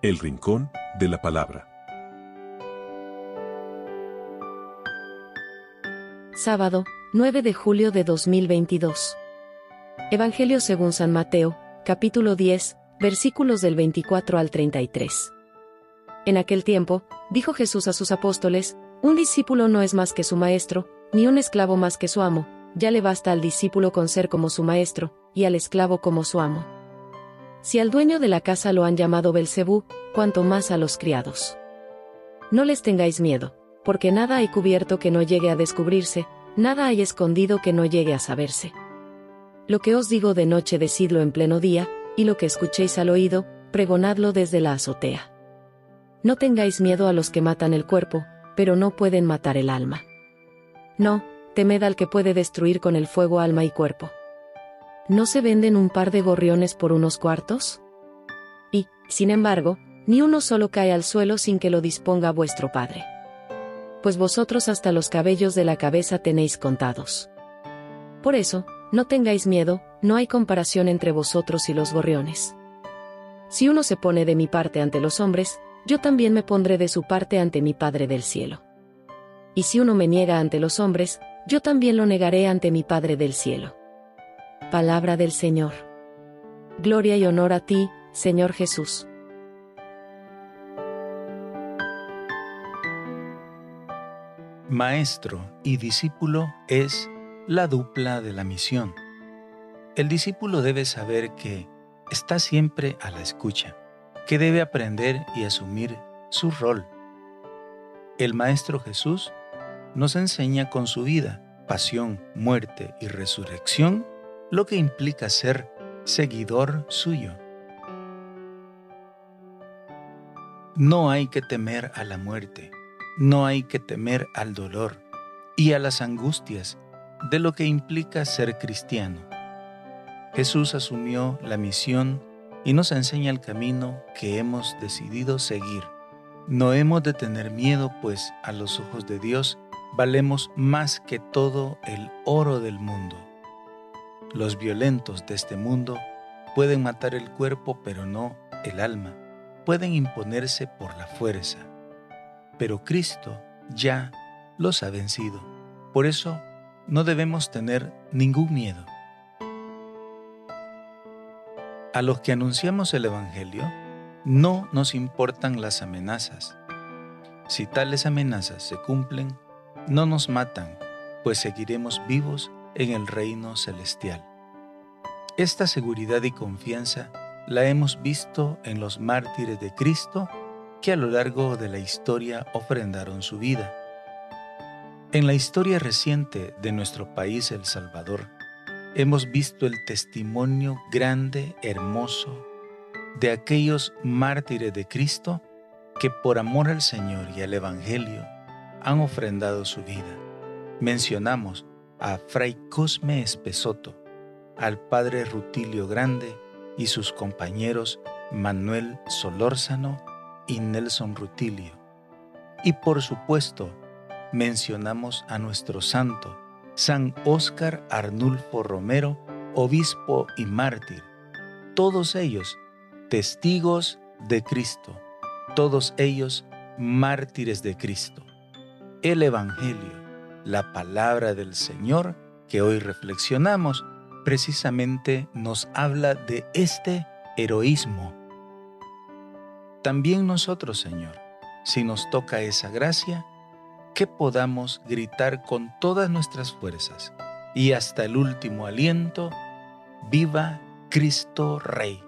El Rincón de la Palabra. Sábado, 9 de julio de 2022. Evangelio según San Mateo, capítulo 10, versículos del 24 al 33. En aquel tiempo, dijo Jesús a sus apóstoles, un discípulo no es más que su maestro, ni un esclavo más que su amo, ya le basta al discípulo con ser como su maestro, y al esclavo como su amo. Si al dueño de la casa lo han llamado Belcebú, cuanto más a los criados. No les tengáis miedo, porque nada hay cubierto que no llegue a descubrirse, nada hay escondido que no llegue a saberse. Lo que os digo de noche decidlo en pleno día, y lo que escuchéis al oído, pregonadlo desde la azotea. No tengáis miedo a los que matan el cuerpo, pero no pueden matar el alma. No, temed al que puede destruir con el fuego alma y cuerpo. ¿No se venden un par de gorriones por unos cuartos? Y, sin embargo, ni uno solo cae al suelo sin que lo disponga vuestro Padre. Pues vosotros hasta los cabellos de la cabeza tenéis contados. Por eso, no tengáis miedo, no hay comparación entre vosotros y los gorriones. Si uno se pone de mi parte ante los hombres, yo también me pondré de su parte ante mi Padre del cielo. Y si uno me niega ante los hombres, yo también lo negaré ante mi Padre del cielo. Palabra del Señor. Gloria y honor a ti, Señor Jesús. Maestro y discípulo es la dupla de la misión. El discípulo debe saber que está siempre a la escucha, que debe aprender y asumir su rol. El Maestro Jesús nos enseña con su vida, pasión, muerte y resurrección lo que implica ser seguidor suyo. No hay que temer a la muerte, no hay que temer al dolor y a las angustias de lo que implica ser cristiano. Jesús asumió la misión y nos enseña el camino que hemos decidido seguir. No hemos de tener miedo, pues a los ojos de Dios valemos más que todo el oro del mundo. Los violentos de este mundo pueden matar el cuerpo pero no el alma, pueden imponerse por la fuerza, pero Cristo ya los ha vencido. Por eso no debemos tener ningún miedo. A los que anunciamos el Evangelio, no nos importan las amenazas. Si tales amenazas se cumplen, no nos matan, pues seguiremos vivos en el reino celestial. Esta seguridad y confianza la hemos visto en los mártires de Cristo que a lo largo de la historia ofrendaron su vida. En la historia reciente de nuestro país, El Salvador, hemos visto el testimonio grande, hermoso, de aquellos mártires de Cristo que por amor al Señor y al Evangelio han ofrendado su vida. Mencionamos a Fray Cosme Espesoto, al Padre Rutilio Grande y sus compañeros Manuel Solórzano y Nelson Rutilio. Y por supuesto, mencionamos a nuestro santo, San Óscar Arnulfo Romero, obispo y mártir, todos ellos testigos de Cristo, todos ellos mártires de Cristo el Evangelio, la palabra del Señor que hoy reflexionamos, precisamente nos habla de este heroísmo. También nosotros, Señor, si nos toca esa gracia, que podamos gritar con todas nuestras fuerzas y hasta el último aliento, viva Cristo Rey.